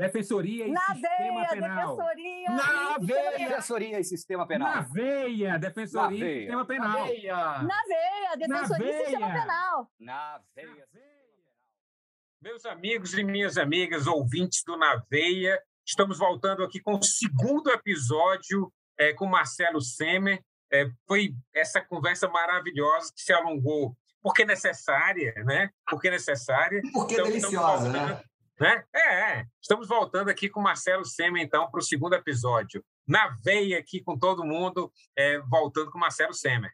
Defensoria e Na Sistema veia, Penal. defensoria. Na e veia. Defensoria e Sistema Penal. Na veia! Defensoria Na e veia. Sistema Penal. Na veia, defensoria e sistema veia. penal. Na veia. Meus amigos e minhas amigas ouvintes do Na Veia, estamos voltando aqui com o segundo episódio é, com Marcelo Semer. É, foi essa conversa maravilhosa que se alongou, porque necessária, né? Porque necessária. Porque Então, deliciosa, né? Né? É, é. Estamos voltando aqui com Marcelo Semer, então, para o segundo episódio. Na veia aqui com todo mundo, é, voltando com Marcelo Semer.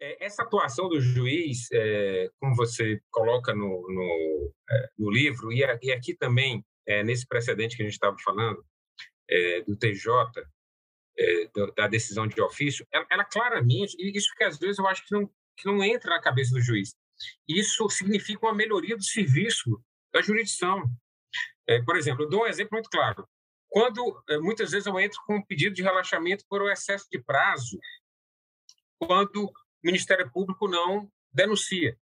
É, essa atuação do juiz, é, como você coloca no, no, é, no livro, e, a- e aqui também, nesse precedente que a gente estava falando, do TJ, da decisão de ofício, ela, ela claramente, isso que às vezes eu acho que não, que não entra na cabeça do juiz, isso significa uma melhoria do serviço da jurisdição. É, por exemplo, eu dou um exemplo muito claro. Quando, é, muitas vezes, eu entro com um pedido de relaxamento por um excesso de prazo, quando o Ministério Público não denuncia.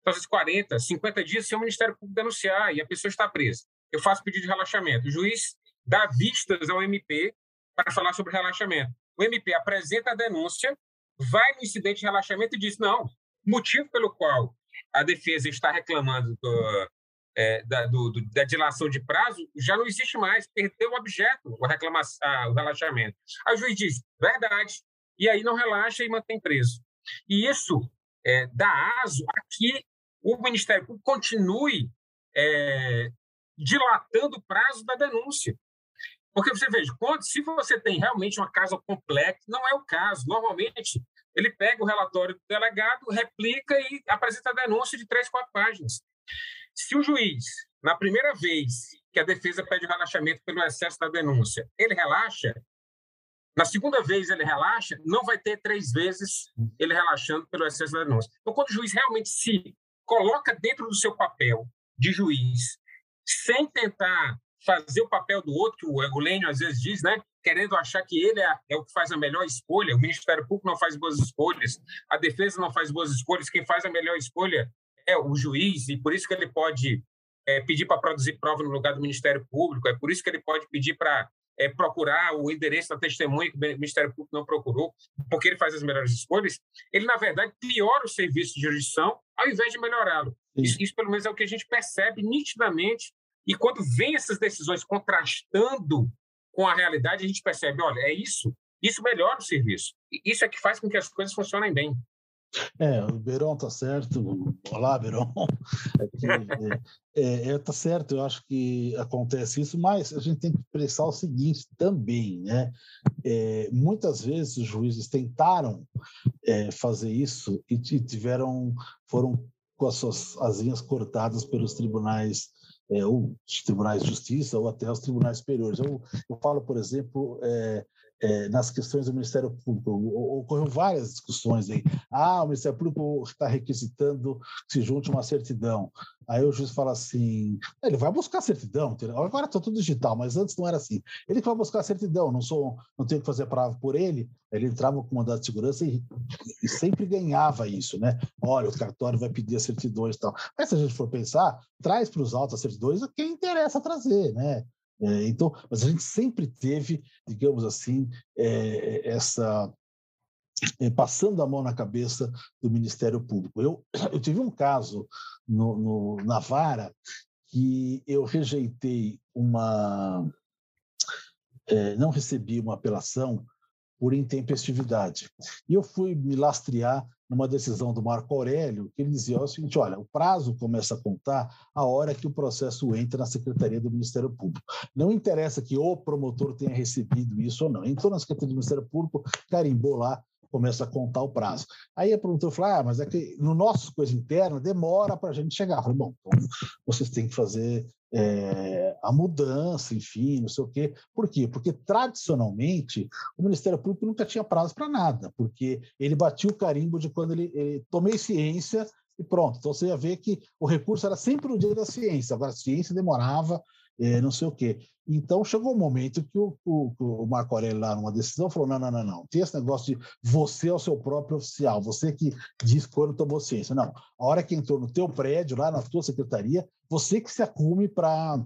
Então, às vezes, 40, 50 dias sem o Ministério Público denunciar e a pessoa está presa. Eu faço pedido de relaxamento. O juiz dá vistas ao MP para falar sobre relaxamento. O MP apresenta a denúncia, vai no incidente de relaxamento e diz: não, motivo pelo qual a defesa está reclamando do, é, da, do- do- da dilação de prazo já não existe mais, perdeu o objeto, o, reclamação, o relaxamento. O juiz diz: verdade. E aí não relaxa e mantém preso. E isso é, dá aso a que o Ministério Público continue é, dilatando o prazo da denúncia. Porque você veja, quando, se você tem realmente uma casa complexa, não é o caso. Normalmente, ele pega o relatório do delegado, replica e apresenta a denúncia de três, quatro páginas. Se o juiz, na primeira vez que a defesa pede relaxamento pelo excesso da denúncia, ele relaxa, na segunda vez ele relaxa, não vai ter três vezes ele relaxando pelo excesso da denúncia. Então, quando o juiz realmente se coloca dentro do seu papel de juiz, sem tentar fazer o papel do outro, que o o Lênio às vezes diz, né? querendo achar que ele é, é o que faz a melhor escolha, o Ministério Público não faz boas escolhas, a defesa não faz boas escolhas, quem faz a melhor escolha é o juiz, e por isso que ele pode é, pedir para produzir prova no lugar do Ministério Público, é por isso que ele pode pedir para é, procurar o endereço da testemunha que o Ministério Público não procurou, porque ele faz as melhores escolhas, ele, na verdade, piora o serviço de jurisdição ao invés de melhorá-lo. Isso, isso, pelo menos, é o que a gente percebe nitidamente. E quando vem essas decisões contrastando com a realidade, a gente percebe, olha, é isso, isso melhora o serviço. Isso é que faz com que as coisas funcionem bem. É, o Beron tá certo. Olá, Beron. Aqui, é, é, tá certo, eu acho que acontece isso, mas a gente tem que pensar o seguinte também, né? É, muitas vezes os juízes tentaram é, fazer isso e tiveram, foram com as suas asinhas cortadas pelos tribunais, é, ou os tribunais de justiça, ou até os tribunais superiores. Eu, eu falo, por exemplo, é, é, nas questões do Ministério Público, o- ocorreu várias discussões aí. Ah, o Ministério Público está requisitando que se junte uma certidão. Aí o juiz fala assim: ele vai buscar a certidão, agora está tudo digital, mas antes não era assim. Ele que vai buscar a certidão, não sou, não tenho que fazer prova por ele. Ele entrava com mandado de segurança e, e sempre ganhava isso, né? Olha, o cartório vai pedir as certidões e tal. Mas se a gente for pensar, traz para os autos as certidões a quem interessa trazer, né? É, então, mas a gente sempre teve, digamos assim, é, essa é, passando a mão na cabeça do Ministério Público. Eu, eu tive um caso no, no, na vara que eu rejeitei uma, não recebi uma apelação por intempestividade. E eu fui me lastrear numa decisão do Marco Aurélio, que ele dizia o seguinte: olha, o prazo começa a contar a hora que o processo entra na Secretaria do Ministério Público. Não interessa que o promotor tenha recebido isso ou não. Entrou na Secretaria do Ministério Público, carimbou lá, começa a contar o prazo. Aí a promotora falou: ah, mas é que no nosso coisa interna demora para a gente chegar. Eu falei, bom, então vocês têm que fazer é, a mudança, enfim, não sei o quê. Por quê? Porque tradicionalmente o Ministério Público nunca tinha prazo para nada, porque ele batia o carimbo de quando ele, ele tomei ciência e pronto. Então você ia ver que o recurso era sempre o dia da ciência, agora a ciência demorava, é, não sei o quê. Então chegou um momento que o, o, o, Marco Aurélio, lá numa decisão, falou: não, não, não, não. Tem esse negócio de você é o seu próprio oficial, você que diz quando tomou ciência. Não. A hora que entrou no teu prédio, lá na tua secretaria, você que se acume para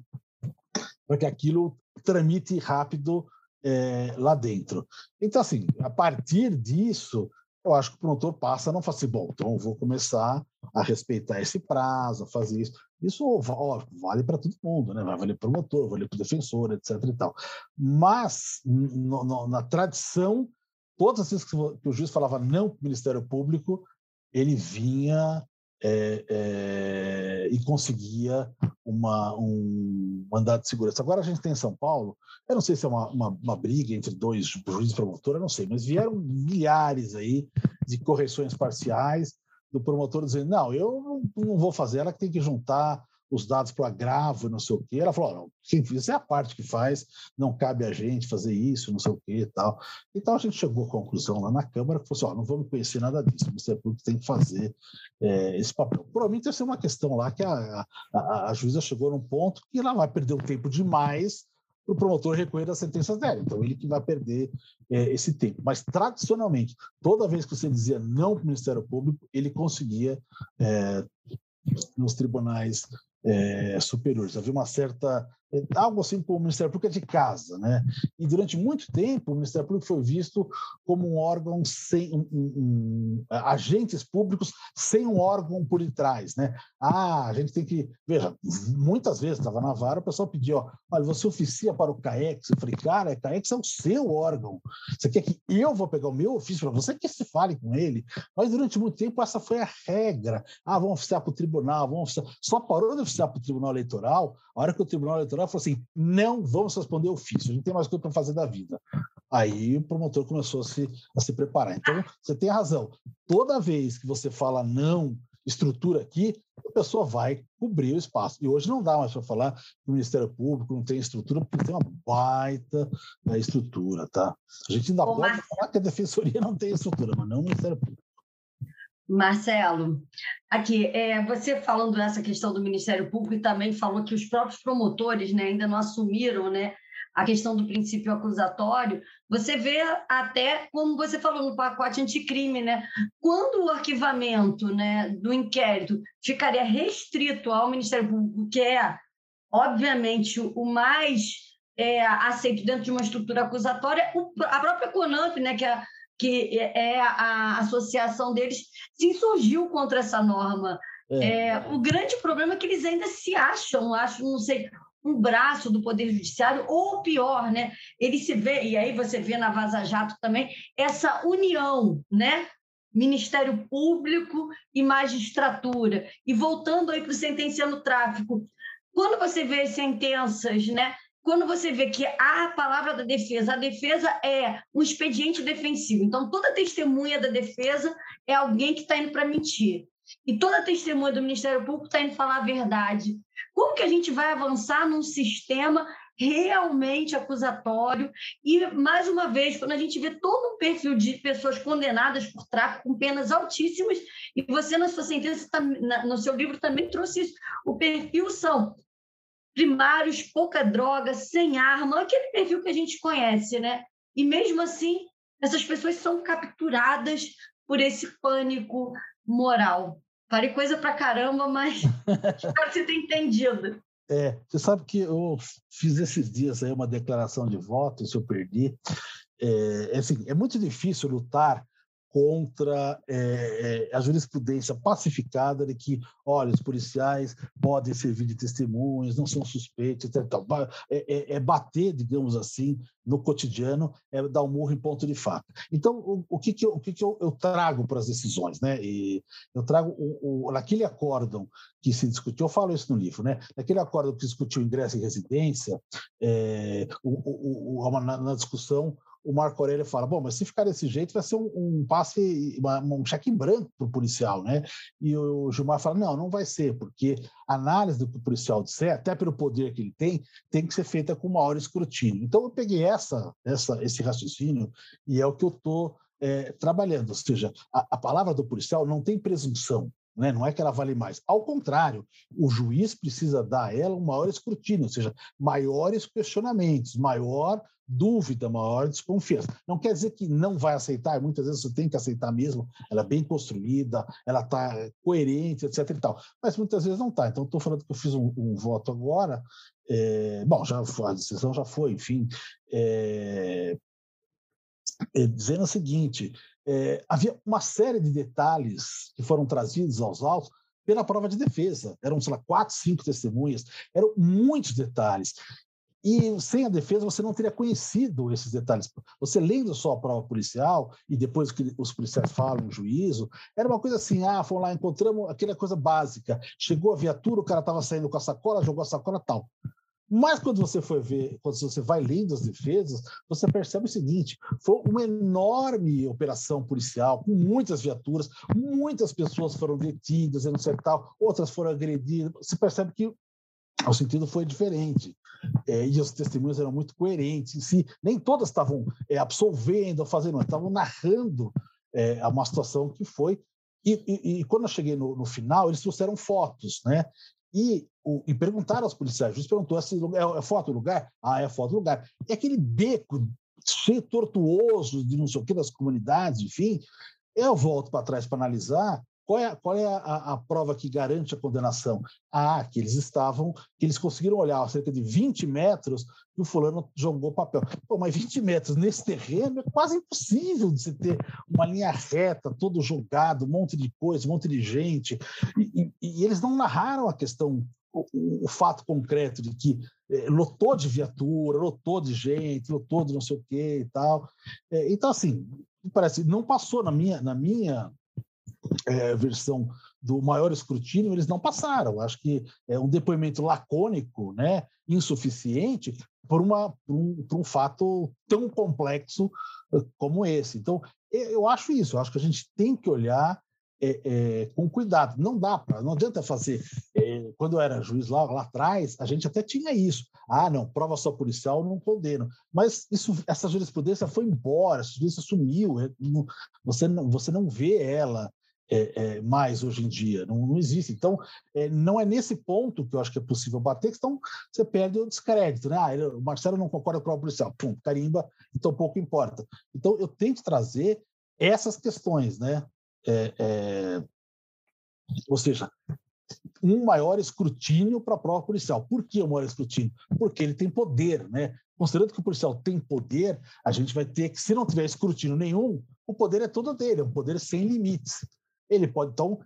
que aquilo tramite rápido é, lá dentro. Então, assim, a partir disso, eu acho que o promotor passa a não falar assim, bom, então eu vou começar a respeitar esse prazo, a fazer isso. Isso ó, vale para todo mundo, né? vai valer para o promotor, vale para o defensor, etc. E tal. Mas, no, no, na tradição, todas as vezes que o juiz falava não para o Ministério Público, ele vinha é, é, e conseguia uma, um mandado de segurança. Agora a gente tem em São Paulo, eu não sei se é uma, uma, uma briga entre dois juízes e eu não sei, mas vieram milhares aí de correções parciais do promotor dizendo, não, eu não vou fazer, ela que tem que juntar os dados para o agravo, não sei o quê. Ela falou: não, isso é a parte que faz, não cabe a gente fazer isso, não sei o quê e tal. Então a gente chegou à conclusão lá na Câmara que falou assim: ó, não vamos conhecer nada disso, o Ministério Público tem que fazer é, esse papel. Provavelmente essa é uma questão lá que a, a, a juíza chegou num ponto que ela vai perder um tempo demais para o promotor recorrer às sentenças dela. Então, ele que vai perder é, esse tempo. Mas, tradicionalmente, toda vez que você dizia não para o Ministério Público, ele conseguia, é, nos tribunais é, superiores. Havia uma certa algo assim como o Ministério Público é de casa, né? E durante muito tempo o Ministério Público foi visto como um órgão sem um, um, um, agentes públicos sem um órgão por detrás, né? Ah, a gente tem que veja, muitas vezes estava na vara o pessoal pedia, ó, olha, você oficia para o CAEX, eu falei, cara, CAEX é o seu órgão. Você quer que eu vou pegar o meu ofício para você que se fale com ele? Mas durante muito tempo essa foi a regra. Ah, vamos oficiar para o tribunal, vamos oficiar. Só parou de oficiar para o Tribunal Eleitoral a hora que o Tribunal Eleitoral eleitoral falou assim: não vamos responder ofício, a gente tem mais coisa para fazer da vida. Aí o promotor começou a se, a se preparar. Então, você tem razão. Toda vez que você fala não, estrutura aqui, a pessoa vai cobrir o espaço. E hoje não dá mais para falar que o Ministério Público não tem estrutura, porque tem uma baita né, estrutura, tá? A gente ainda Ô, pode falar que a Defensoria não tem estrutura, mas não o Ministério Público. Marcelo, aqui, é, você falando dessa questão do Ministério Público e também falou que os próprios promotores né, ainda não assumiram né, a questão do princípio acusatório, você vê até, como você falou no pacote anticrime, né, quando o arquivamento né, do inquérito ficaria restrito ao Ministério Público, que é, obviamente, o mais é, aceito dentro de uma estrutura acusatória, a própria CONAMP, né, que é que é, é a associação deles, se insurgiu contra essa norma. É. É, o grande problema é que eles ainda se acham, acham, não sei, um braço do Poder Judiciário, ou pior, né? Ele se vê, e aí você vê na Vaza Jato também, essa união, né? Ministério Público e magistratura. E voltando aí para o sentenciando tráfico, quando você vê sentenças, né? Quando você vê que a palavra da defesa, a defesa é um expediente defensivo. Então, toda testemunha da defesa é alguém que está indo para mentir. E toda testemunha do Ministério Público está indo falar a verdade. Como que a gente vai avançar num sistema realmente acusatório? E, mais uma vez, quando a gente vê todo um perfil de pessoas condenadas por tráfico com penas altíssimas, e você, na sua sentença, no seu livro, também trouxe isso, o perfil são primários, pouca droga, sem arma, aquele perfil que a gente conhece, né? E mesmo assim, essas pessoas são capturadas por esse pânico moral. Falei coisa pra caramba, mas espero que você tenha entendido. É, você sabe que eu fiz esses dias aí uma declaração de voto, se eu perdi. É, é, assim, é muito difícil lutar contra é, a jurisprudência pacificada de que, olha, os policiais podem servir de testemunhas, não são suspeitos, etc. É, é, é, bater, digamos assim, no cotidiano, é dar um murro em ponto de faca. Então, o, o que, que, eu, o que, que eu, eu trago para as decisões? Né? E eu trago, o, o, naquele acórdão que se discutiu, eu falo isso no livro, né? naquele acórdão que discutiu ingresso e residência, é, o, o, na, na discussão, o Marco Aurélio fala: bom, mas se ficar desse jeito, vai ser um, um passe, uma, um cheque em branco para o policial, né? E o Gilmar fala: não, não vai ser, porque a análise do que o policial disser, até pelo poder que ele tem, tem que ser feita com maior escrutínio. Então, eu peguei essa, essa esse raciocínio e é o que eu estou é, trabalhando. Ou seja, a, a palavra do policial não tem presunção. Né? Não é que ela vale mais. Ao contrário, o juiz precisa dar a ela um maior escrutínio, ou seja, maiores questionamentos, maior dúvida, maior desconfiança. Não quer dizer que não vai aceitar, muitas vezes você tem que aceitar mesmo, ela é bem construída, ela está coerente, etc. E tal. Mas muitas vezes não está. Então, estou falando que eu fiz um, um voto agora, é, bom, já, a decisão já foi, enfim, é, é, dizendo o seguinte: havia uma série de detalhes que foram trazidos aos autos pela prova de defesa. Eram, sei lá, quatro, cinco testemunhas, eram muitos detalhes. E sem a defesa você não teria conhecido esses detalhes. Você lendo só a prova policial e depois que os policiais falam no juízo, era uma coisa assim: ah, fomos lá, encontramos aquela coisa básica. Chegou a viatura, o cara estava saindo com a sacola, jogou a sacola tal. Mas quando você for ver, quando você vai lendo as defesas, você percebe o seguinte: foi uma enorme operação policial, com muitas viaturas, muitas pessoas foram detidas, não sei tal, outras foram agredidas. Você percebe que o sentido foi diferente. É, e os testemunhos eram muito coerentes si. Nem todas estavam é, absolvendo, fazendo, estavam narrando é, uma situação que foi. E, e, e quando eu cheguei no, no, final, eles trouxeram fotos, né? E, o, e perguntaram aos policiais, juiz perguntou, se é, é foto do lugar? Ah, é foto do lugar. É aquele beco cheio tortuoso de não sei o que das comunidades, enfim. Eu volto para trás para analisar qual é, qual é a, a, prova que garante a condenação? Ah, que eles estavam, que eles conseguiram olhar a cerca de 20 metros e o fulano jogou papel. Pô, mas 20 metros nesse terreno é quase impossível de você ter uma linha reta, todo jogado, um monte de coisa, um monte de gente. E, e, e eles não narraram a questão, o, o fato concreto de que é, lotou de viatura, lotou de gente, lotou de não sei o quê e tal. É, então, assim, parece, não passou na minha, na minha é, versão do maior escrutínio, eles não passaram. Acho que é um depoimento lacônico, né, insuficiente, por, uma, por, um, por um fato tão complexo eh, como esse. Então, eu acho isso, eu acho que a gente tem que olhar é, é, com cuidado. Não dá para, não adianta fazer. É, quando eu era juiz lá, lá atrás, a gente até tinha isso. Ah, não, prova só policial, não condeno. Mas isso, essa jurisprudência foi embora, essa jurisprudência sumiu. Não, você, não, você não vê ela é, é, mais hoje em dia, não, não existe. Então, é, não é nesse ponto que eu acho que é possível bater, então você perde o descrédito, né? Ah, ele, o Marcelo não concorda com a policial, pum, carimba, então pouco importa. Então, eu tento trazer essas questões, né? É, é, ou seja, um maior escrutínio para a prova policial. Por que o maior escrutínio? Porque ele tem poder, né? Considerando que o policial tem poder, a gente vai ter que, se não tiver escrutínio nenhum, o poder é todo dele, é um poder sem limites ele pode. Então,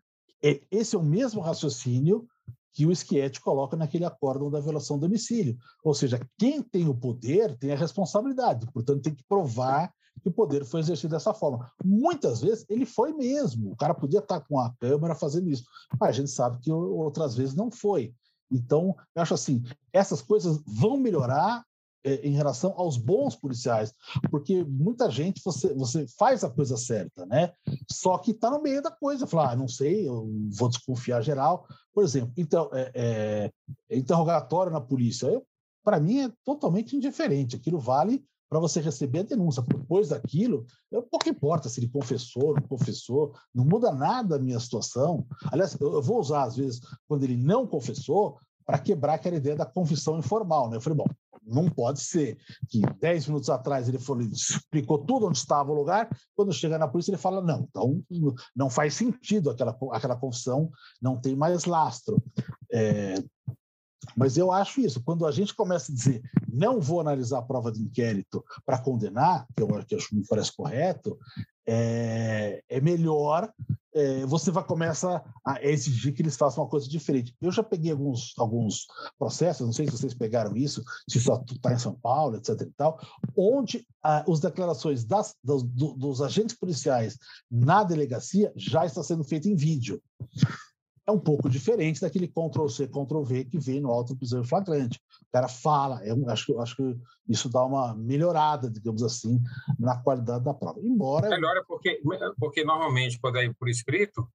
é, esse é o mesmo raciocínio que o Schietti coloca naquele acórdão da violação do domicílio. Ou seja, quem tem o poder tem a responsabilidade, portanto, tem que provar que o poder foi exercido dessa forma. Muitas vezes ele foi mesmo, o cara podia estar com a câmera fazendo isso, mas a gente sabe que outras vezes não foi. Então, eu acho assim, essas coisas vão melhorar em relação aos bons policiais, porque muita gente você, você faz a coisa certa, né? Só que está no meio da coisa, falar, ah, não sei, eu vou desconfiar geral. Por exemplo, então, é, é, interrogatório na polícia, para mim é totalmente indiferente. Aquilo vale para você receber a denúncia. Depois daquilo, eu, pouco importa se ele confessou ou não confessou, não muda nada a minha situação. Aliás, eu, eu vou usar, às vezes, quando ele não confessou, para quebrar aquela ideia da confissão informal. Né? Eu falei, bom, não pode ser que dez minutos atrás ele falou, explicou tudo onde estava o lugar, quando chega na polícia ele fala, não, então não faz sentido aquela, aquela confissão, não tem mais lastro. É, mas eu acho isso, quando a gente começa a dizer não vou analisar a prova de inquérito para condenar, que eu, que me parece correto, é, é melhor é, você vai começar a exigir que eles façam uma coisa diferente. Eu já peguei alguns, alguns processos, não sei se vocês pegaram isso, se só está em São Paulo, etc. e tal, onde ah, as declarações das, dos, dos agentes policiais na delegacia já está sendo feita em vídeo. É um pouco diferente daquele Ctrl-C, Ctrl-V que vem no auto prisão flagrante. O cara fala, é, acho, acho que isso dá uma melhorada, digamos assim, na qualidade da prova. Embora... Melhora porque, porque normalmente, quando é por escrito,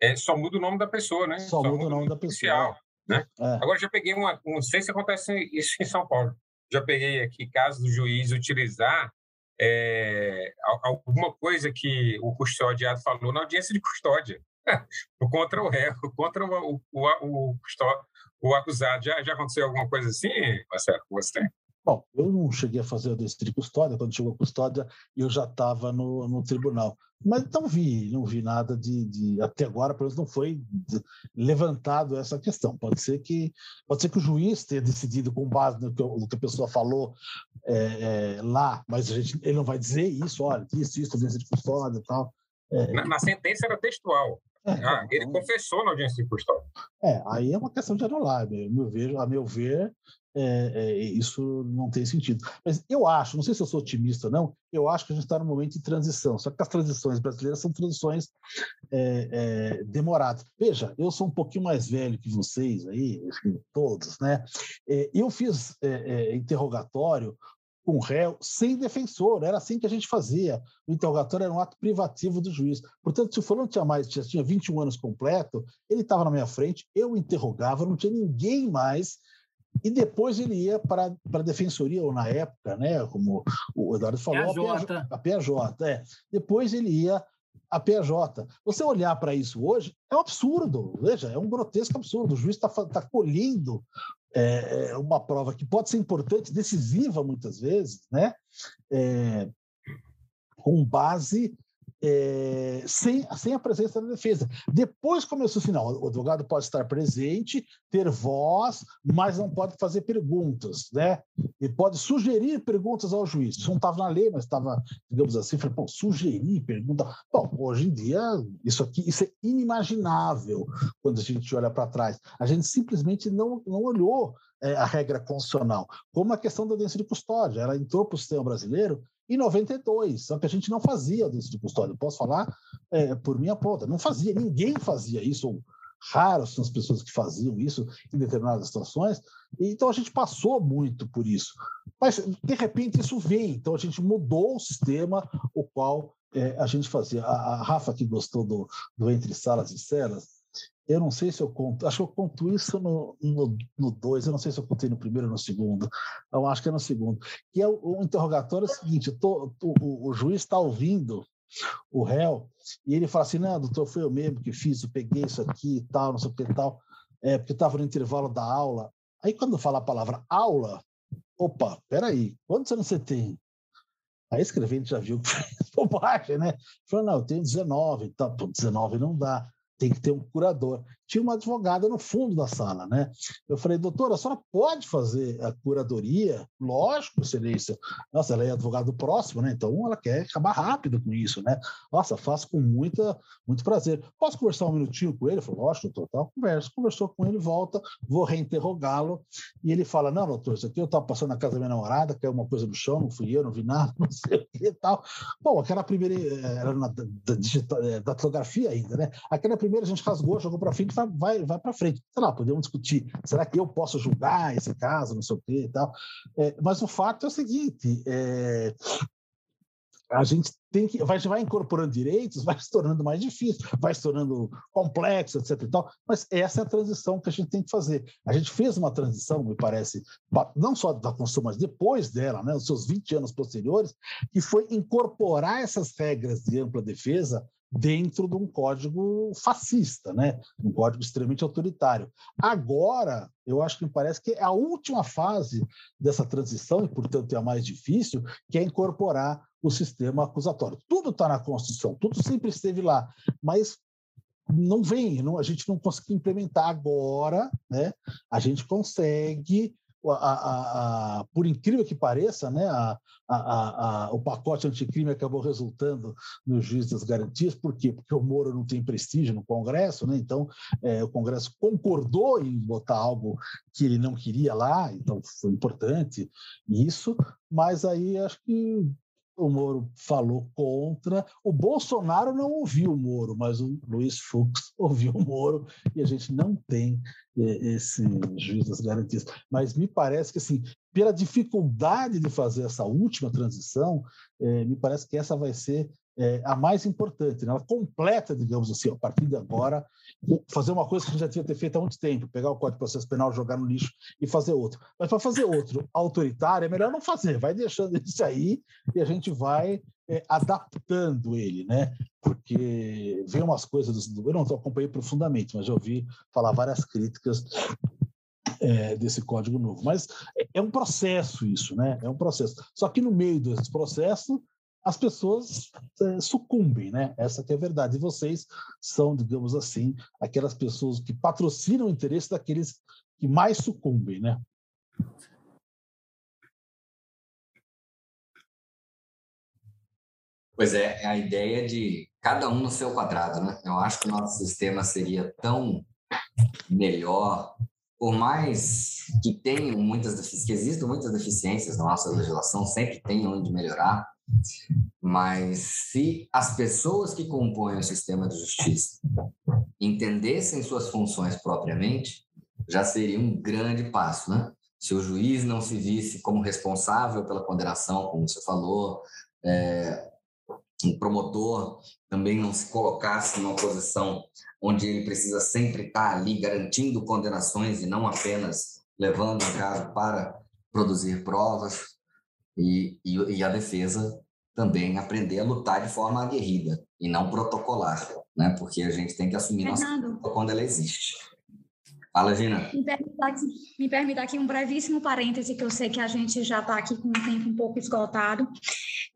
é, só muda o nome da pessoa, né? Só, só muda o nome da pessoa. Né? É. Agora, já peguei uma... Não sei se acontece isso em São Paulo. Já peguei aqui caso do juiz utilizar é, alguma coisa que o custodiado falou na audiência de custódia contra o réu, contra o, o, o, o, acusado. Já, já aconteceu alguma coisa assim, Marcelo, com você? Bom, eu não cheguei a fazer o audiência de custódia, quando chegou a custódia eu já estava no, no tribunal. Mas não vi, não vi nada de, de até agora, pelo menos não foi levantado essa questão. Pode ser que pode ser que o juiz tenha decidido com base no que, no que a pessoa falou é, é, lá, mas gente, ele não vai dizer isso, olha, isso, isso, audiência de custódia e tal. É, na, na, sentença era textual. É, ah, ele então confessou na audiência de custódia. É, aí é uma questão de anular. Meu, ver, a meu ver, é, é, isso não tem sentido. Mas eu acho, não sei se eu sou otimista ou não, eu acho que a gente está num momento de transição. Só que as transições brasileiras são transições é, é demoradas. Veja, eu sou um pouquinho mais velho que vocês aí, todos, né? É, eu fiz interrogatório com réu sem defensor. Era assim que a gente fazia. O interrogatório era um ato privativo do juiz. Portanto, se o fulano tinha mais, já tinha 21 anos completo, ele estava na minha frente, eu interrogava, não tinha ninguém mais. E depois ele ia para a defensoria, ou na época, né, como o Eduardo falou, PJ. a PJ. É. Depois ele ia a PJ. Você olhar para isso hoje é um absurdo, veja, é um grotesco absurdo. O juiz está tá colhendo é, é, uma prova que pode ser importante, decisiva muitas vezes, né? É, com base é, sem, sem a presença da defesa. Depois começou o final. O advogado pode estar presente, ter voz, mas não pode fazer perguntas, né? E pode sugerir perguntas ao juiz. Isso não estava na lei, mas estava, digamos assim, falei, pô, sugerir pergunta. Bom, hoje em dia, isso aqui, isso é inimaginável quando a gente olha para trás. A gente simplesmente não, não olhou é, a regra constitucional, como a questão da audiência de custódia. Ela entrou para o sistema brasileiro em 92, só que a gente não fazia audiência de custódia. posso falar é, por minha ponta, não fazia, ninguém fazia isso. Raras são as pessoas que faziam isso em determinadas situações, então a gente passou muito por isso. Mas, de repente, isso veio, então a gente mudou o sistema, o qual é, a gente fazia. A, a Rafa, que gostou do, do Entre Salas e Celas, eu não sei se eu conto, acho que eu conto isso no 2, no, no eu não sei se eu contei no primeiro ou no segundo, eu acho que é no segundo, que é o, o interrogatório é o seguinte, tô, tô, o, o, juiz está ouvindo o réu e ele fala assim, não, doutor, foi eu mesmo que fiz, eu peguei isso aqui e tal, não sei o que e tal, é, porque estava no intervalo da aula. Aí quando fala a palavra aula, opa, peraí, quantos anos você tem? Aí escrevendo já viu que foi bobagem, né? Falou, não, eu tenho 19, tá, 19 não dá tem que ter um curador. Tinha uma advogada no fundo da sala, né? Eu falei, doutora, a senhora pode fazer a curadoria? Lógico, excelência. Nossa, ela é advogado próximo, né? Então ela quer acabar rápido com isso, né? Nossa, faço com muita, muito prazer. Posso conversar um minutinho com ele? Eu falei, lógico, doutor, tal. Conversa. Conversou com ele, volta, vou reinterrogá-lo. E ele fala, não, doutor, isso aqui eu estava passando na casa da minha namorada, caiu uma coisa no chão, não fui eu, não vi nada, não sei o que e tal. Bom, aquela primeira, eh, era na da, da, eh, da, da ainda, né? Aquela primeira a gente rasgou, jogou para frente, vai, vai para frente. Sei lá, podemos discutir, será que eu posso julgar esse caso, não sei o quê e tal. É, mas o fato é o seguinte, é, a gente tem que vai, vai incorporando direitos, vai se tornando mais difícil, vai se tornando complexo, etc. E tal, mas essa é a transição que a gente tem que fazer. A gente fez uma transição, me parece, não só da Constituição, mas depois dela, né, os seus 20 anos posteriores, que foi incorporar essas regras de ampla defesa dentro de um código fascista, né? um código extremamente autoritário. Agora, eu acho que me parece que é a última fase dessa transição, e portanto é a mais difícil, que é incorporar o sistema acusatório. Tudo está na Constituição, tudo sempre esteve lá, mas não vem, não, a gente não conseguiu implementar agora, né? A gente consegue a, a, por incrível que pareça, né, o pacote anticrime acabou resultando no juiz das garantias. Por quê? Porque o Moro não tem prestígio no Congresso, né? então é, o Congresso concordou em botar algo que ele não queria lá, então foi importante isso, mas aí acho que o Moro falou contra. O Bolsonaro não ouviu o Moro, mas o Luiz Fux ouviu o Moro e a gente não tem é, esse juiz das garantias. Mas me parece que, assim, pela dificuldade de fazer essa última transição, é, me parece que essa vai ser é, a mais importante. Né? Ela completa, digamos assim, a partir de agora, fazer uma coisa que a gente já tinha ter feito há muito tempo, pegar o Código de Processo Penal, jogar no lixo e fazer outro. Mas para fazer outro autoritário, é melhor não fazer, vai deixando isso aí e a gente vai é, adaptando ele, né? Porque vem umas coisas, do, eu não acompanhei profundamente, mas já ouvi falar várias críticas é, desse código novo. Mas é, é um processo isso, né? É um processo. Só que no meio desse processo as pessoas é, sucumbem, né? Essa que é a verdade. E vocês são, digamos assim, aquelas pessoas que patrocinam o interesse daqueles que mais sucumbem, né? Pois é, é a ideia de cada um no seu quadrado, né? Eu acho que o nosso sistema seria tão melhor, por mais que tenham muitas que existam muitas deficiências na nossa legislação, sempre tem onde melhorar mas se as pessoas que compõem o sistema de justiça entendessem suas funções propriamente, já seria um grande passo, né? Se o juiz não se visse como responsável pela condenação, como você falou, é, um promotor também não se colocasse numa posição onde ele precisa sempre estar ali garantindo condenações e não apenas levando o caso para produzir provas, e, e, e a defesa também aprender a lutar de forma aguerrida e não protocolar, né? Porque a gente tem que assumir Fernando, nossa quando ela existe. Fala, Gina. Me permita, aqui, me permita aqui um brevíssimo parêntese, que eu sei que a gente já está aqui com o tempo um pouco esgotado.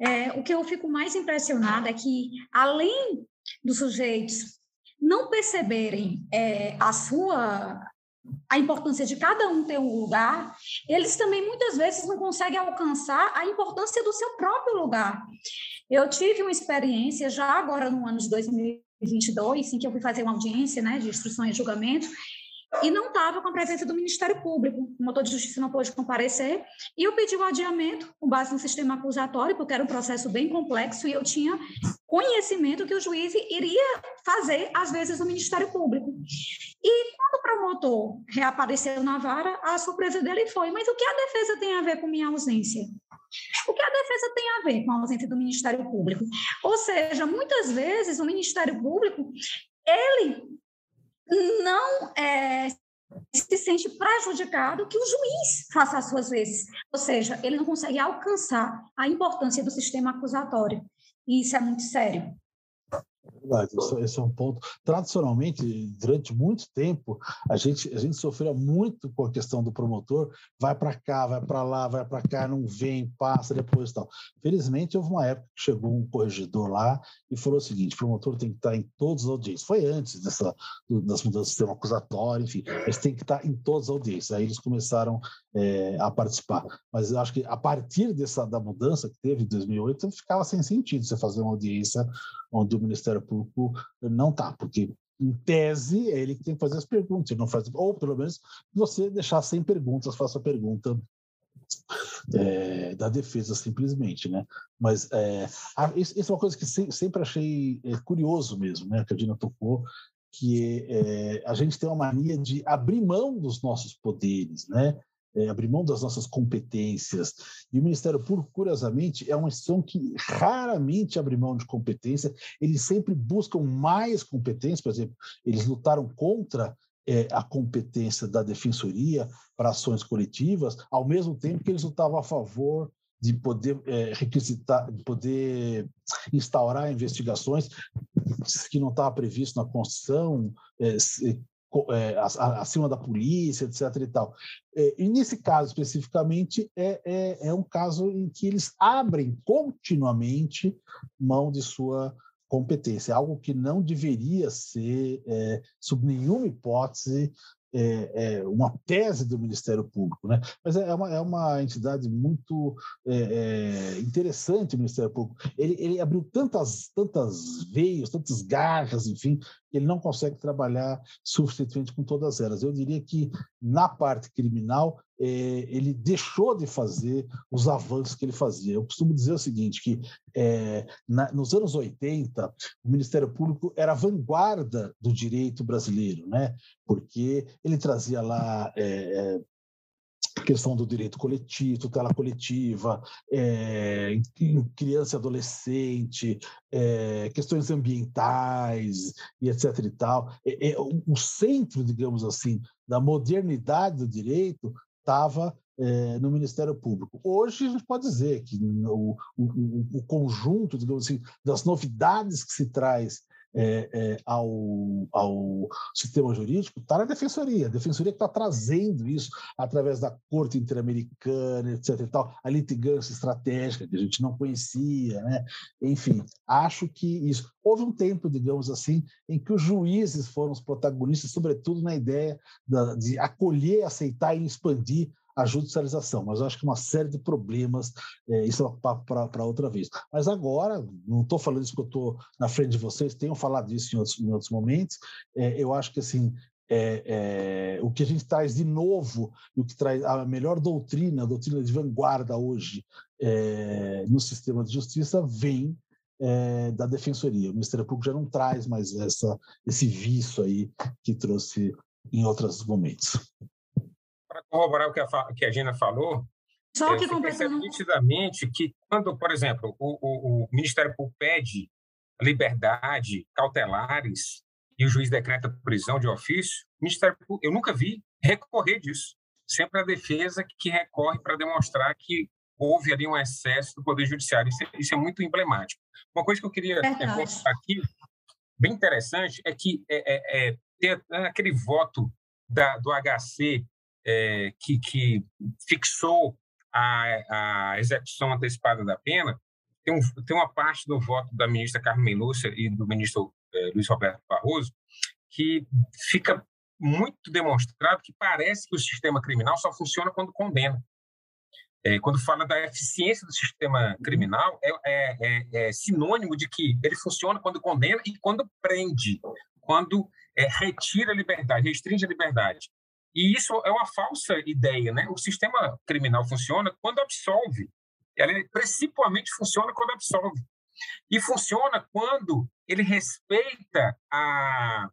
É, o que eu fico mais impressionada é que, além dos sujeitos não perceberem é, a sua a importância de cada um ter um lugar, eles também muitas vezes não conseguem alcançar a importância do seu próprio lugar. Eu tive uma experiência já agora no ano de 2022, em que eu fui fazer uma audiência né, de instrução e julgamento, e não estava com a presença do Ministério Público. O motor de justiça não pôde comparecer, e eu pedi o adiamento com base no sistema acusatório, porque era um processo bem complexo, e eu tinha conhecimento que o juiz iria fazer, às vezes, no Ministério Público. E quando o promotor reapareceu na vara, a surpresa dele foi: mas o que a defesa tem a ver com minha ausência? O que a defesa tem a ver com a ausência do Ministério Público? Ou seja, muitas vezes o Ministério Público ele não é, se sente prejudicado que o juiz faça as suas vezes. Ou seja, ele não consegue alcançar a importância do sistema acusatório. E isso é muito sério. Verdade, esse é um ponto. Tradicionalmente, durante muito tempo, a gente, a gente sofreu muito com a questão do promotor, vai para cá, vai para lá, vai para cá, não vem, passa depois tal. Felizmente, houve uma época que chegou um corregedor lá e falou o seguinte: o promotor tem que estar em todas as audiências. Foi antes dessa, das mudanças do sistema acusatório, enfim, eles têm que estar em todas as audiências. Aí eles começaram é, a participar. Mas eu acho que a partir dessa da mudança que teve em 2008, ficava sem sentido você fazer uma audiência onde o Ministério Público não está, porque em tese é ele que tem que fazer as perguntas, não faz, ou pelo menos você deixar sem perguntas, faça a pergunta é, da defesa simplesmente, né? Mas é, isso, isso, é uma coisa que sempre achei é, curioso mesmo, né? Que a Dina tocou, que é, a gente tem uma mania de abrir mão dos nossos poderes, né? É, abrir mão das nossas competências. E o Ministério Público, curiosamente, é uma instituição que raramente abre mão de competência, eles sempre buscam mais competência, por exemplo, eles lutaram contra é, a competência da defensoria para ações coletivas, ao mesmo tempo que eles lutavam a favor de poder é, requisitar, de poder instaurar investigações que não estava previsto na Constituição, é, é, acima da polícia, etc. E, tal. É, e nesse caso especificamente, é, é, é um caso em que eles abrem continuamente mão de sua competência, algo que não deveria ser, é, sob nenhuma hipótese, é, é, uma tese do Ministério Público, né? Mas é, é uma, é uma entidade muito é, é, interessante o Ministério Público. Ele, ele abriu tantas tantas veias, tantas garras, enfim, ele não consegue trabalhar suficientemente com todas elas. Eu diria que, na parte criminal, é, ele deixou de fazer os avanços que ele fazia. Eu costumo dizer o seguinte, que é, na, nos anos 80, o Ministério Público era a vanguarda do direito brasileiro, né? porque ele trazia lá questão do direito coletivo, tutela coletiva, é, criança e adolescente, é, questões ambientais e etc. e tal. É, é, o, o centro, digamos assim, da modernidade do direito estava é, no Ministério Público. Hoje a gente pode dizer que o, o, o, conjunto, digamos assim, das novidades que se traz é, é, ao, ao sistema jurídico está na defensoria. A defensoria está trazendo isso através da Corte Interamericana, etc. E tal, a litigância estratégica que a gente não conhecia. Né? Enfim, acho que isso. Houve um tempo, digamos assim, em que os juízes foram os protagonistas, sobretudo na ideia da, de acolher, aceitar e expandir a judicialização, mas eu acho que uma série de problemas, é, isso é papo para outra vez. Mas agora, não estou falando isso porque eu estou na frente de vocês, tenho falado disso em outros, em outros momentos, é, eu acho que assim, é, é, o que a gente traz de novo, o que traz a melhor doutrina, a doutrina de vanguarda hoje é, no sistema de justiça, vem é, da defensoria. O Ministério Público já não traz mais essa, esse vício aí que trouxe em outros momentos para corroborar o que a, que a Gina falou, só que completando... nitidamente que quando, por exemplo, o, o, o Ministério Público pede liberdade cautelares e o juiz decreta prisão de ofício, Ministério Público, eu nunca vi recorrer disso. Sempre a defesa que recorre para demonstrar que houve ali um excesso do Poder Judiciário. Isso é, isso é muito emblemático. Uma coisa que eu queria é, aqui, bem interessante, é que é, é, é ter aquele voto da, do HC é, que, que, fixou a, a, execução antecipada da pena, tem, um, tem, uma parte do voto da ministra Carmen Lúcia e do ministro é, Luiz Roberto Barroso que fica muito demonstrado que parece que o sistema criminal só funciona quando condena. É, quando fala da eficiência do sistema criminal, é, é, é, é sinônimo de que ele funciona quando condena e quando prende, quando é, retira a liberdade, restringe a liberdade. E isso é uma falsa ideia, né? O sistema criminal funciona quando absolve. Ele principalmente funciona quando absolve. E funciona quando ele respeita a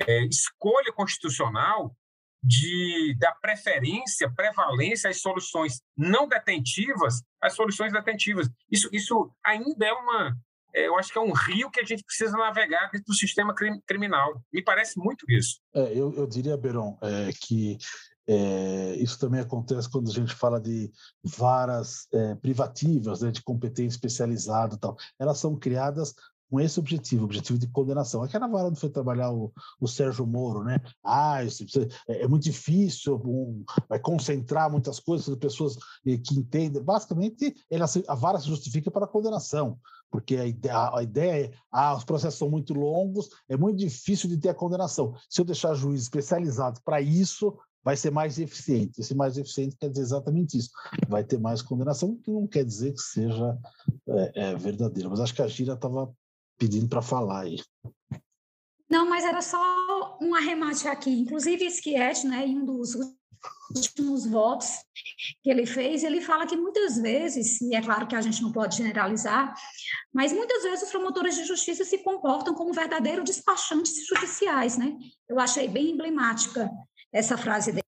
é, escolha constitucional de dar preferência, prevalência às soluções não detentivas às soluções detentivas. Isso, isso ainda é uma, eu acho que é um rio que a gente precisa navegar dentro do sistema criminal. Me parece muito isso. É, eu, eu diria, Beron, é, que é, isso também acontece quando a gente fala de varas é, privativas, né, de competência especializada e tal. Elas são criadas com esse objetivo, objetivo de condenação. Aquela vara onde foi trabalhar o, o Sérgio Moro, né? Ah, isso é, é muito difícil, um, vai concentrar muitas coisas pessoas que entendem. Basicamente, ela, a vara se justifica para a condenação, porque a ideia, a ideia é, ah, os processos são muito longos, é muito difícil de ter a condenação. Se eu deixar juízes especializados para isso, vai ser mais eficiente. Esse mais eficiente quer dizer exatamente isso. Vai ter mais condenação, que não quer dizer que seja é, é, verdadeiro. Mas acho que a Gira estava pedindo para falar aí. Não, mas era só um arremate aqui. Inclusive, Schietti, né, em um dos últimos votos que ele fez, ele fala que muitas vezes, e é claro que a gente não pode generalizar, mas muitas vezes os promotores de justiça se comportam como verdadeiros despachantes judiciais, né? Eu achei bem emblemática essa frase dele.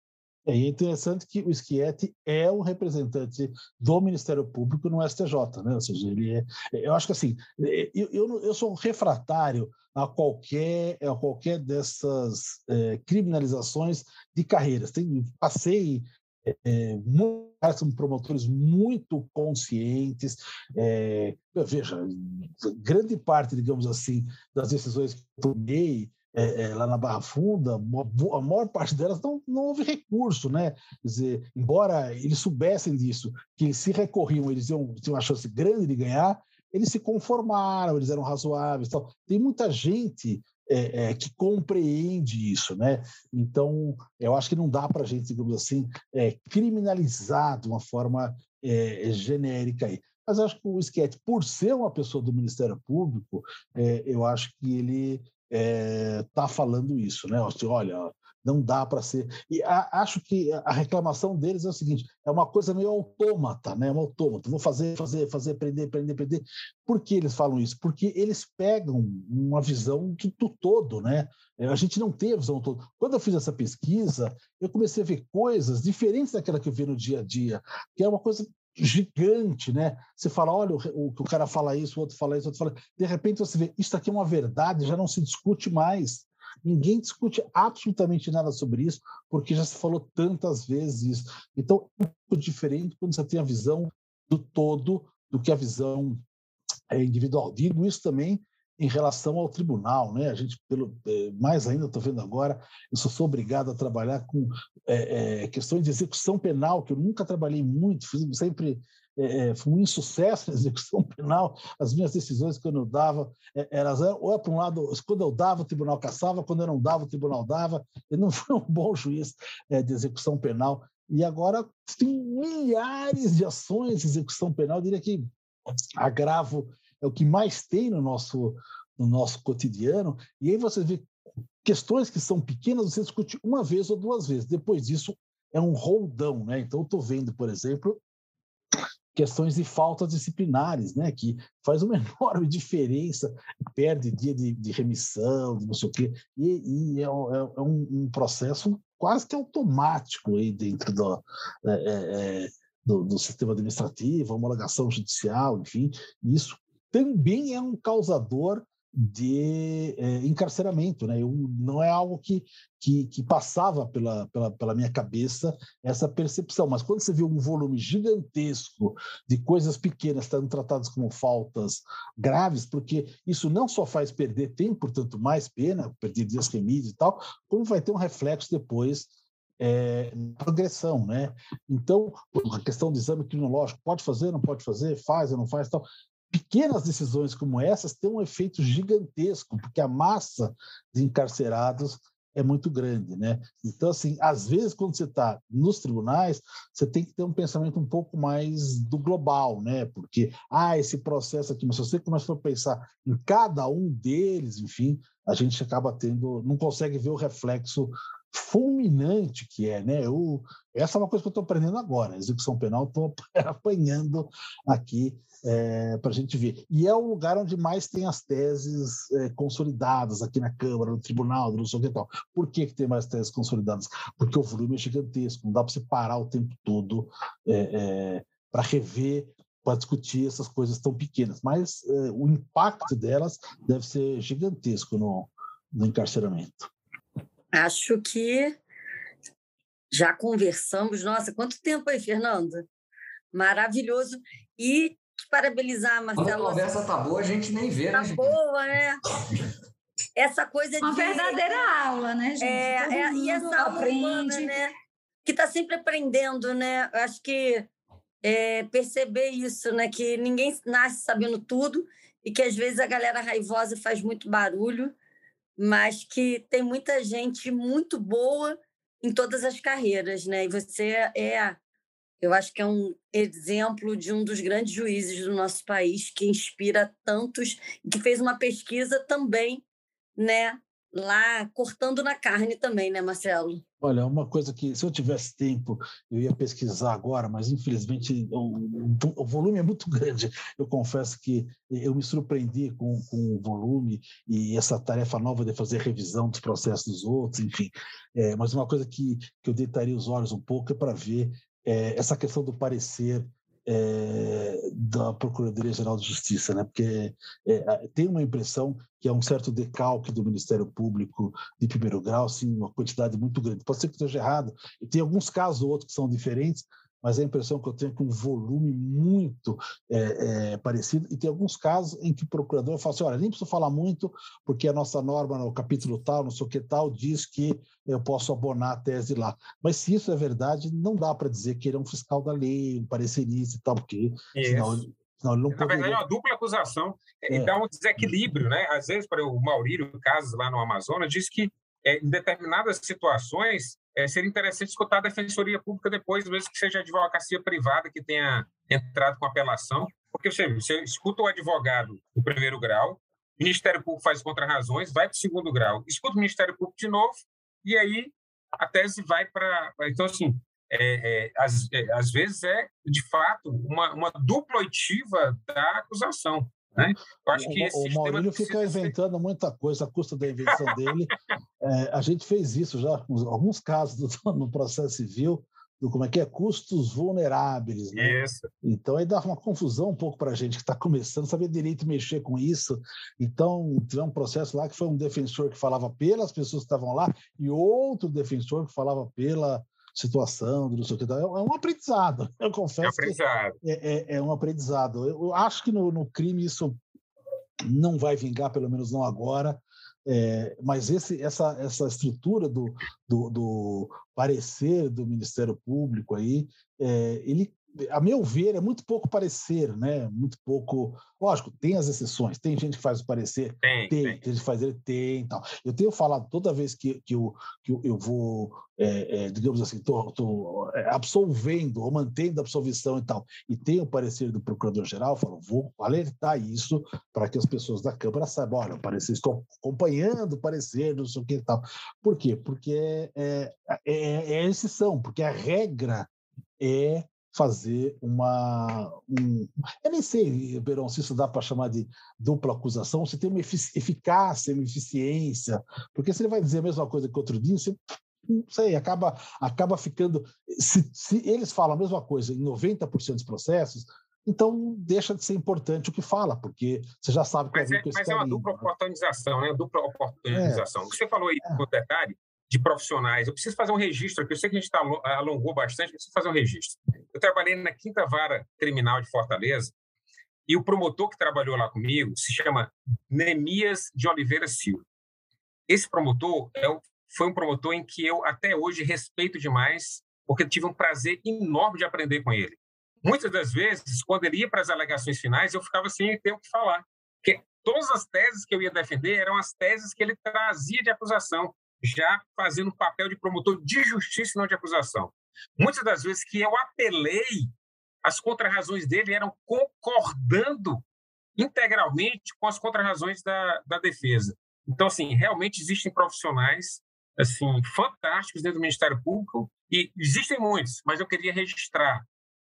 É, é interessante que o Schietti é um representante do Ministério Público no STJ, né? Ou seja, ele é. Eu acho que assim, eu, eu, eu sou refratário a qualquer, a qualquer dessas é, criminalizações de carreiras. Tem, passei é, são promotores muito conscientes. É, veja, grande parte, digamos assim, das decisões que tomei é, é, lá na Barra Funda, a maior parte delas não, não houve recurso, né? Quer dizer, embora eles soubessem disso, que se recorriam, eles iam, tinham uma chance grande de ganhar, eles se conformaram, eles eram razoáveis. Tal. Tem muita gente é, é, que compreende isso, né? Então, eu acho que não dá para a gente, digamos assim, é, criminalizar de uma forma é, genérica aí. Mas acho que o Sketch, por ser uma pessoa do Ministério Público, é, eu acho que ele está falando isso, né? Olha, não dá para ser. E a, acho que a reclamação deles é o seguinte: é uma coisa meio autômata, né? É um autômato. Vou fazer, fazer, fazer, aprender, aprender, aprender. Por que eles falam isso? Porque eles pegam uma visão do, do todo, né? É, a gente não tem a visão toda. Quando eu fiz essa pesquisa, eu comecei a ver coisas diferentes daquela que eu vi no dia a dia, que é uma coisa gigante, né? Você fala, olha, o, o, cara fala isso, o outro fala isso, o outro fala. De repente você vê, isso aqui é uma verdade, já não se discute mais. Ninguém discute absolutamente nada sobre isso, porque já se falou tantas vezes isso. Então, é diferente quando você tem a visão do todo do que a visão é, individual. Digo isso também em relação ao tribunal, né? A gente, pelo, é, mais ainda, estou vendo agora, eu só sou obrigado a trabalhar com é, é, questões de execução penal, que eu nunca trabalhei muito, fiz sempre é, foi um insucesso na execução penal. As minhas decisões, quando eu dava, elas ou é para um lado, quando eu dava, o tribunal caçava, quando eu não dava, o tribunal dava. Eu não fui um bom juiz de execução penal. E agora tem milhares de ações de execução penal. Eu diria que agravo é o que mais tem no nosso, no nosso cotidiano. E aí você vê questões que são pequenas, você discute uma vez ou duas vezes. Depois disso, é um roldão, né? Então, eu estou vendo, por exemplo, questões de faltas disciplinares, né, que faz uma enorme diferença, perde dia de, de remissão, não sei o quê, e, e é, é, é um, um, processo quase que automático aí dentro do, é, é, é do, do, sistema administrativo, homologação judicial, enfim, isso também é um causador de é, encarceramento, né? Eu, não é algo que, que, que passava pela, pela, pela, minha cabeça essa percepção, mas quando você vê um volume gigantesco de coisas pequenas sendo tratadas como faltas graves, porque isso não só faz perder tempo, portanto mais pena, perder dias remidos e tal, como vai ter um reflexo depois é, progressão, né? Então, a questão do exame criminológico, pode fazer, não pode fazer, faz ou não faz, tal pequenas decisões como essas têm um efeito gigantesco, porque a massa de encarcerados é muito grande, né? Então, assim, às vezes, quando você está nos tribunais, você tem que ter um pensamento um pouco mais do global, né? Porque, ah, esse processo aqui, mas se você começa a pensar em cada um deles, enfim, a gente acaba tendo, não consegue ver o reflexo fulminante que é, né? Eu, essa é uma coisa que eu estou aprendendo agora, execução penal, estou apanhando aqui é, para a gente ver. E é o lugar onde mais tem as teses é, consolidadas aqui na Câmara, no Tribunal, no sei o tal. Por que, que tem mais teses consolidadas? Porque o volume é gigantesco, não dá para você parar o tempo todo é, é para rever, para discutir essas coisas tão pequenas. Mas o impacto delas deve ser gigantesco no, no encarceramento. Acho que já conversamos. Nossa, quanto tempo aí, Fernando? Maravilhoso. E parabenizar, Marcelo. Quando a conversa tá boa, a gente nem vê, tá né? Tá boa, né? Essa coisa Uma de... verdadeira aula, né, gente? É, é e essa aula humana, né? Que está sempre aprendendo, né? Eu acho que é, perceber isso, né? Que ninguém nasce sabendo tudo e que às vezes a galera raivosa faz muito barulho mas que tem muita gente muito boa em todas as carreiras, né? E você é, eu acho que é um exemplo de um dos grandes juízes do nosso país que inspira tantos e que fez uma pesquisa também, né? Lá cortando na carne também, né, Marcelo? Olha, uma coisa que, se eu tivesse tempo, eu ia pesquisar agora, mas infelizmente o, o volume é muito grande. Eu confesso que eu me surpreendi com, com o volume e essa tarefa nova de fazer revisão dos processos dos outros, enfim. É, mas uma coisa que, que eu deitaria os olhos um pouco é para ver é, essa questão do parecer é, da Procuradoria-Geral de Justiça, né? porque é, tem uma impressão que é um certo decalque do Ministério Público de primeiro grau, sim, uma quantidade muito grande. Pode ser que esteja errado, e tem alguns casos ou outros que são diferentes, mas a impressão que eu tenho é que um volume muito é, é, parecido, e tem alguns casos em que o procurador fala assim, olha, nem preciso falar muito, porque a nossa norma no capítulo tal, não sei o que tal, diz que eu posso abonar a tese lá. Mas se isso é verdade, não dá para dizer que ele é um fiscal da lei, um parecerista e tal, porque senão, senão ele não Na verdade, é uma dupla acusação, é. dá um desequilíbrio, né? Às vezes, para o Maurílio Casas, lá no Amazonas, diz que é, em determinadas situações, é, seria interessante escutar a Defensoria Pública depois, mesmo que seja a advocacia privada que tenha entrado com apelação, porque você, você escuta o advogado do primeiro grau, o Ministério Público faz contra-razões, vai para o segundo grau, escuta o Ministério Público de novo, e aí a tese vai para. Então, assim, é, é, às, é, às vezes é, de fato, uma, uma dupla oitiva da acusação. Né? Eu acho que o, o Maurílio fica inventando ser... muita coisa à custa da invenção dele. É, a gente fez isso já, alguns casos do, no processo civil, do como é que é custos vulneráveis. Né? Isso. Então aí dá uma confusão um pouco para a gente que está começando, saber direito mexer com isso. Então tivemos um processo lá que foi um defensor que falava pelas pessoas que estavam lá e outro defensor que falava pela situação, não sei o que. É um aprendizado. Eu confesso. É um aprendizado. É, é, é, um aprendizado. Eu acho que no, no crime isso não vai vingar, pelo menos não agora. É, mas esse, essa, essa estrutura do, do, do, parecer do Ministério Público aí, é, ele a meu ver, é muito pouco parecer, né? Muito pouco. Lógico, tem as exceções, tem gente que faz o parecer, tem, tem, tem. gente que faz ele, tem tal. Eu tenho falado toda vez que, que, eu, que eu vou, é, é, digamos assim, estou é, absolvendo ou mantendo a absolvição e tal, e tem o parecer do procurador-geral, eu falo, vou alertar isso para que as pessoas da Câmara saibam, olha, o parecer, estou acompanhando o parecer, não sei o que e tal. Por quê? Porque é, é, é, é exceção, porque a regra é fazer uma. Um, eu nem sei, Berão, se isso dá para chamar de dupla acusação, se tem uma eficácia, uma eficiência, porque se ele vai dizer a mesma coisa que outro dia, você não sei, acaba, acaba ficando. Se, se eles falam a mesma coisa em 90% dos processos, então deixa de ser importante o que fala, porque você já sabe que mas é, mas é uma dupla oportunização, né? Dupla oportunização. É. Você falou aí é. no detalhe de profissionais. Eu preciso fazer um registro aqui. Eu sei que a gente tá, alongou bastante, mas preciso fazer um registro. Eu trabalhei na quinta vara criminal de Fortaleza e o promotor que trabalhou lá comigo se chama Nemias de Oliveira Silva. Esse promotor é, foi um promotor em que eu até hoje respeito demais, porque tive um prazer enorme de aprender com ele. Muitas das vezes, quando ele ia para as alegações finais, eu ficava sem ter o que falar. Porque todas as teses que eu ia defender eram as teses que ele trazia de acusação já fazendo o papel de promotor de justiça e não de acusação. Muitas das vezes que eu apelei, as contrarrazões dele eram concordando integralmente com as contrarrazões da, da defesa. Então, assim, realmente existem profissionais assim fantásticos dentro do Ministério Público e existem muitos, mas eu queria registrar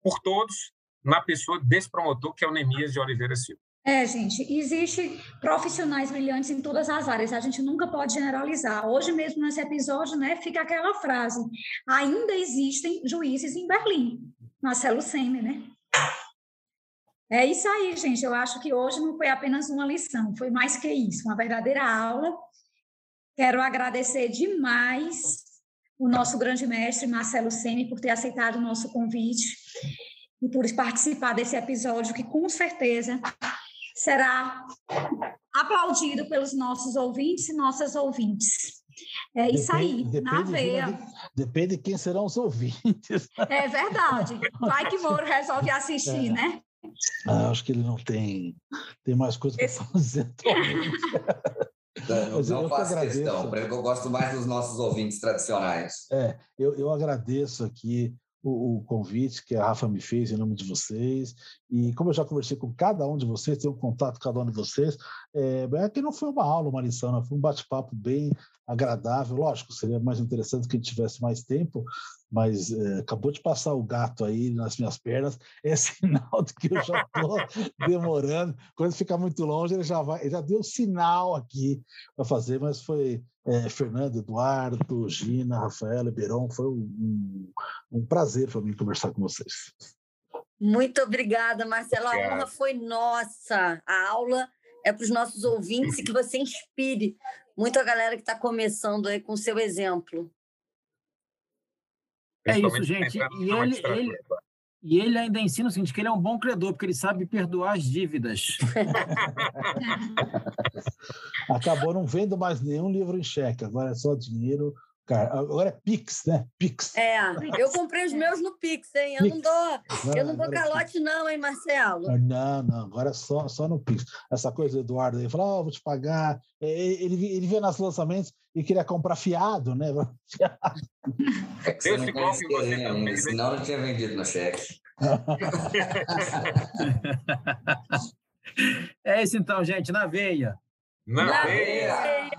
por todos na pessoa desse promotor que é o Nemias de Oliveira Silva. É, gente, existe profissionais brilhantes em todas as áreas, a gente nunca pode generalizar. Hoje mesmo nesse episódio, né, fica aquela frase: ainda existem juízes em Berlim. Marcelo Semer, né? É isso aí, gente. Eu acho que hoje não foi apenas uma lição, foi mais que isso, uma verdadeira aula. Quero agradecer demais o nosso grande mestre Marcelo Semi por ter aceitado o nosso convite e por participar desse episódio que com certeza será aplaudido pelos nossos ouvintes e nossas ouvintes. É isso aí, depende, na veia. De, depende de quem serão os ouvintes. É verdade. Vai que Moro resolve assistir, é. né? Ah, acho que ele não tem, tem mais coisa para fazer atualmente. Não, não faço questão, porque eu gosto mais dos nossos ouvintes tradicionais. É, eu, eu agradeço aqui o, o, convite que a Rafa me fez em nome de vocês. E como eu já conversei com cada um de vocês, tenho um contato com cada um de vocês, é, é que não foi uma aula, uma lição, não, foi um bate-papo bem agradável. Lógico, seria mais interessante que a gente tivesse mais tempo, mas é, acabou de passar o gato aí nas minhas pernas, é sinal de que eu já estou demorando. Quando ficar muito longe, ele já vai, ele já deu sinal aqui para fazer, mas foi é, Fernando, Eduardo, Gina, Rafaela, Beirão, foi um, um prazer para mim conversar com vocês. Muito obrigada, Marcela. A honra foi nossa. A aula é para os nossos ouvintes e que você inspire muito a galera que está começando aí com o seu exemplo. É isso, gente. E ele, ele, e ele ainda ensina o seguinte, que ele é um bom credor, porque ele sabe perdoar as dívidas. Acabou não vendo mais nenhum livro em cheque, agora é só dinheiro. Cara, agora é Pix, né? Pix. É, eu comprei os meus no Pix, hein? Eu Pix. não dou, eu não dou é calote, não, hein, Marcelo? Não, não, agora é só, só no Pix. Essa coisa do Eduardo aí, falou, oh, vou te pagar. É, ele, ele vê nos lançamentos e queria comprar fiado, né? É que você não conhece você senão não tinha vendido no cheque. é isso então, gente, na veia. Na, Na veia. veia.